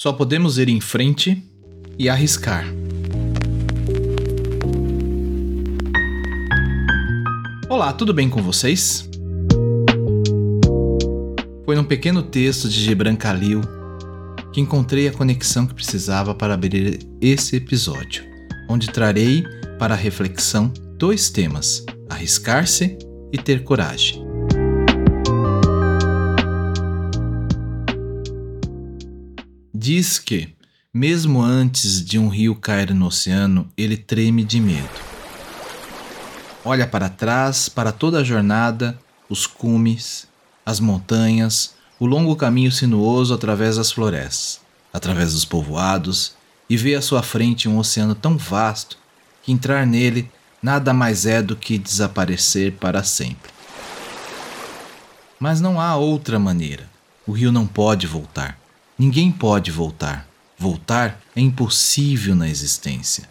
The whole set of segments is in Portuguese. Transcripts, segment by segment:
Só podemos ir em frente e arriscar. Olá, tudo bem com vocês? Foi num pequeno texto de Gibran Khalil que encontrei a conexão que precisava para abrir esse episódio, onde trarei para reflexão dois temas: arriscar-se e ter coragem. Diz que, mesmo antes de um rio cair no oceano, ele treme de medo. Olha para trás, para toda a jornada, os cumes, as montanhas, o longo caminho sinuoso através das florestas, através dos povoados, e vê à sua frente um oceano tão vasto que entrar nele nada mais é do que desaparecer para sempre. Mas não há outra maneira. O rio não pode voltar. Ninguém pode voltar. Voltar é impossível na existência.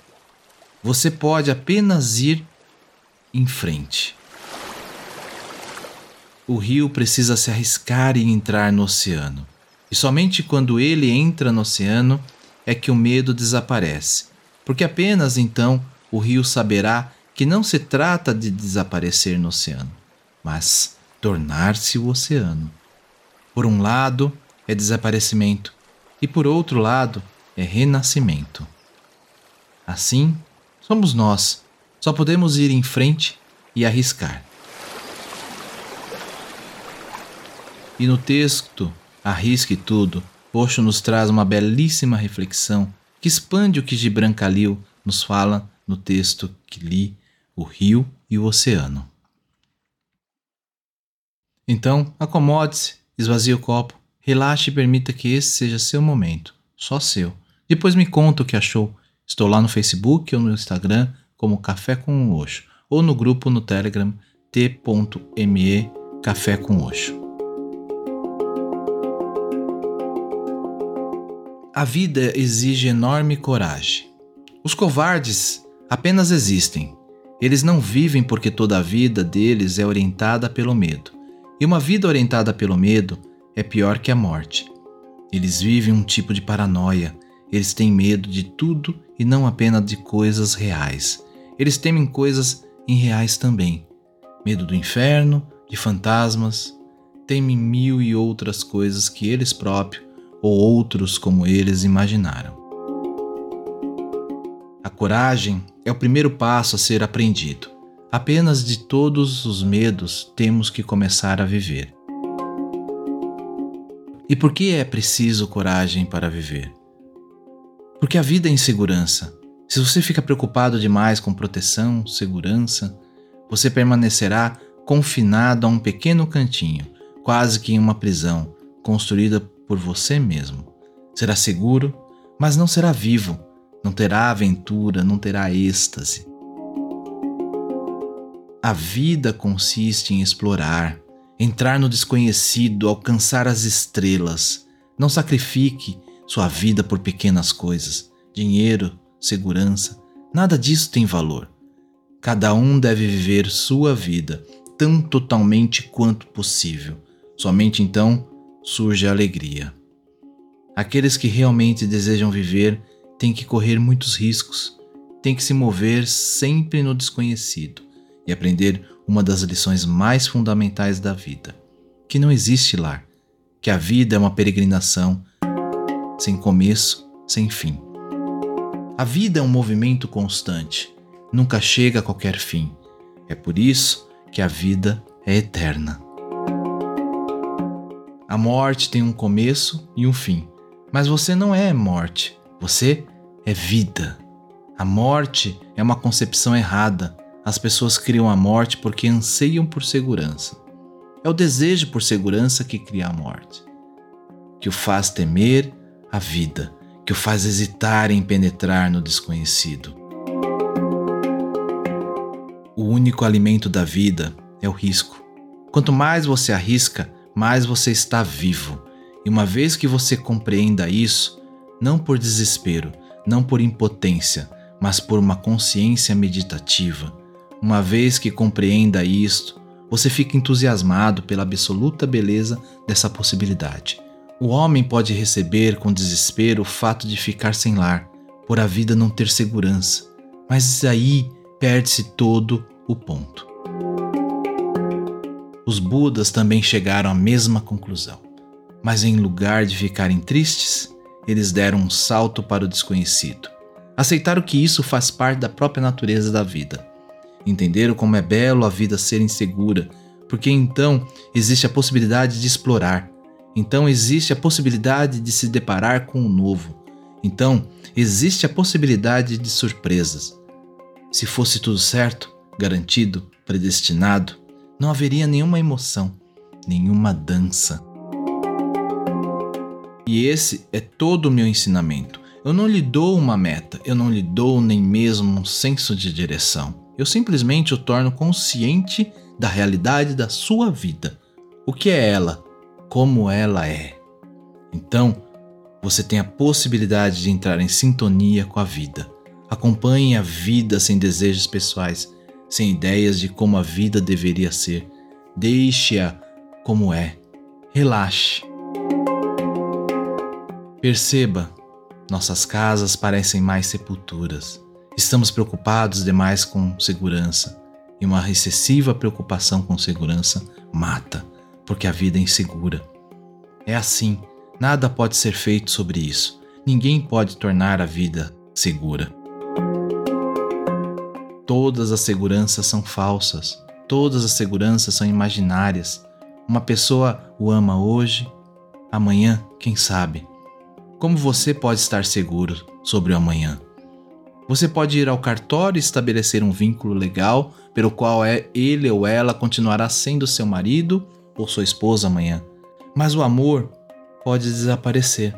Você pode apenas ir em frente. O rio precisa se arriscar e entrar no oceano. E somente quando ele entra no oceano é que o medo desaparece, porque apenas então o rio saberá que não se trata de desaparecer no oceano, mas tornar-se o oceano. Por um lado, é desaparecimento, e por outro lado, é renascimento. Assim, somos nós, só podemos ir em frente e arriscar. E no texto Arrisque Tudo, Osho nos traz uma belíssima reflexão que expande o que Gibran Khalil nos fala no texto que li, O Rio e o Oceano. Então, acomode-se, esvazie o copo, relaxe e permita que esse seja seu momento, só seu. Depois me conta o que achou. Estou lá no Facebook ou no Instagram como Café com Oxo, ou no grupo no Telegram t.me Café com Oxo. A vida exige enorme coragem. Os covardes apenas existem. Eles não vivem porque toda a vida deles é orientada pelo medo. E uma vida orientada pelo medo é pior que a morte. Eles vivem um tipo de paranoia. Eles têm medo de tudo e não apenas de coisas reais. Eles temem coisas irreais também. Medo do inferno, de fantasmas, temem mil e outras coisas que eles próprios ou outros como eles imaginaram. A coragem é o primeiro passo a ser aprendido. Apenas de todos os medos temos que começar a viver. E por que é preciso coragem para viver? Porque a vida é insegurança. Se você fica preocupado demais com proteção, segurança, você permanecerá confinado a um pequeno cantinho, quase que em uma prisão, construída por você mesmo. Será seguro, mas não será vivo, não terá aventura, não terá êxtase. A vida consiste em explorar, entrar no desconhecido, alcançar as estrelas. Não sacrifique sua vida por pequenas coisas, dinheiro, segurança, nada disso tem valor. Cada um deve viver sua vida tão totalmente quanto possível. Somente então surge a alegria. Aqueles que realmente desejam viver têm que correr muitos riscos, têm que se mover sempre no desconhecido e aprender uma das lições mais fundamentais da vida: que não existe lar, que a vida é uma peregrinação sem começo, sem fim. A vida é um movimento constante, nunca chega a qualquer fim. É por isso que a vida é eterna. A morte tem um começo e um fim, mas você não é morte, você é vida. A morte é uma concepção errada as pessoas criam a morte porque anseiam por segurança. É o desejo por segurança que cria a morte, que o faz temer a vida, que o faz hesitar em penetrar no desconhecido. O único alimento da vida é o risco. Quanto mais você arrisca, mais você está vivo. E uma vez que você compreenda isso, não por desespero, não por impotência, mas por uma consciência meditativa, uma vez que compreenda isto, você fica entusiasmado pela absoluta beleza dessa possibilidade. O homem pode receber com desespero o fato de ficar sem lar, por a vida não ter segurança, mas aí perde-se todo o ponto. Os Budas também chegaram à mesma conclusão, mas em lugar de ficarem tristes, eles deram um salto para o desconhecido. Aceitaram que isso faz parte da própria natureza da vida. Entenderam como é belo a vida ser insegura, porque então existe a possibilidade de explorar. Então existe a possibilidade de se deparar com o novo. Então existe a possibilidade de surpresas. Se fosse tudo certo, garantido, predestinado, não haveria nenhuma emoção, nenhuma dança. E esse é todo o meu ensinamento. Eu não lhe dou uma meta, eu não lhe dou nem mesmo um senso de direção. Eu simplesmente o torno consciente da realidade da sua vida. O que é ela? Como ela é? Então, você tem a possibilidade de entrar em sintonia com a vida. Acompanhe a vida sem desejos pessoais, sem ideias de como a vida deveria ser. Deixe-a como é. Relaxe. Perceba, nossas casas parecem mais sepulturas. Estamos preocupados demais com segurança, e uma excessiva preocupação com segurança mata, porque a vida é insegura. É assim, nada pode ser feito sobre isso. Ninguém pode tornar a vida segura. Todas as seguranças são falsas, todas as seguranças são imaginárias. Uma pessoa o ama hoje, amanhã, quem sabe, como você pode estar seguro sobre o amanhã? Você pode ir ao cartório e estabelecer um vínculo legal pelo qual é ele ou ela continuará sendo seu marido ou sua esposa amanhã. Mas o amor pode desaparecer.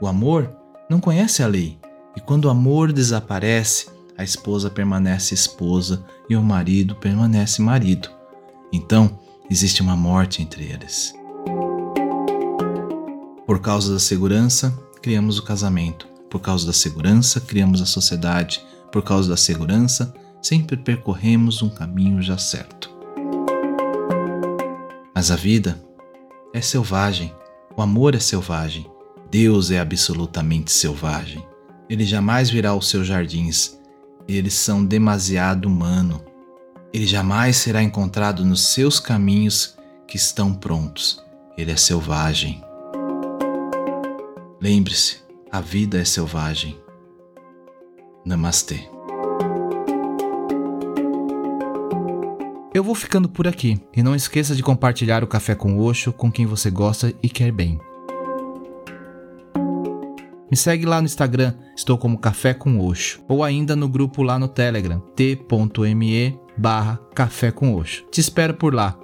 O amor não conhece a lei, e quando o amor desaparece, a esposa permanece esposa e o marido permanece marido. Então, existe uma morte entre eles. Por causa da segurança, criamos o casamento. Por causa da segurança, criamos a sociedade. Por causa da segurança, sempre percorremos um caminho já certo. Mas a vida é selvagem. O amor é selvagem. Deus é absolutamente selvagem. Ele jamais virá aos seus jardins. Eles são demasiado humano. Ele jamais será encontrado nos seus caminhos que estão prontos. Ele é selvagem. Lembre-se, a vida é selvagem. Namastê. Eu vou ficando por aqui e não esqueça de compartilhar o café com Oxo com quem você gosta e quer bem. Me segue lá no Instagram, estou como Café com Oxo, ou ainda no grupo lá no Telegram, t.me barra Café com Oxo. Te espero por lá.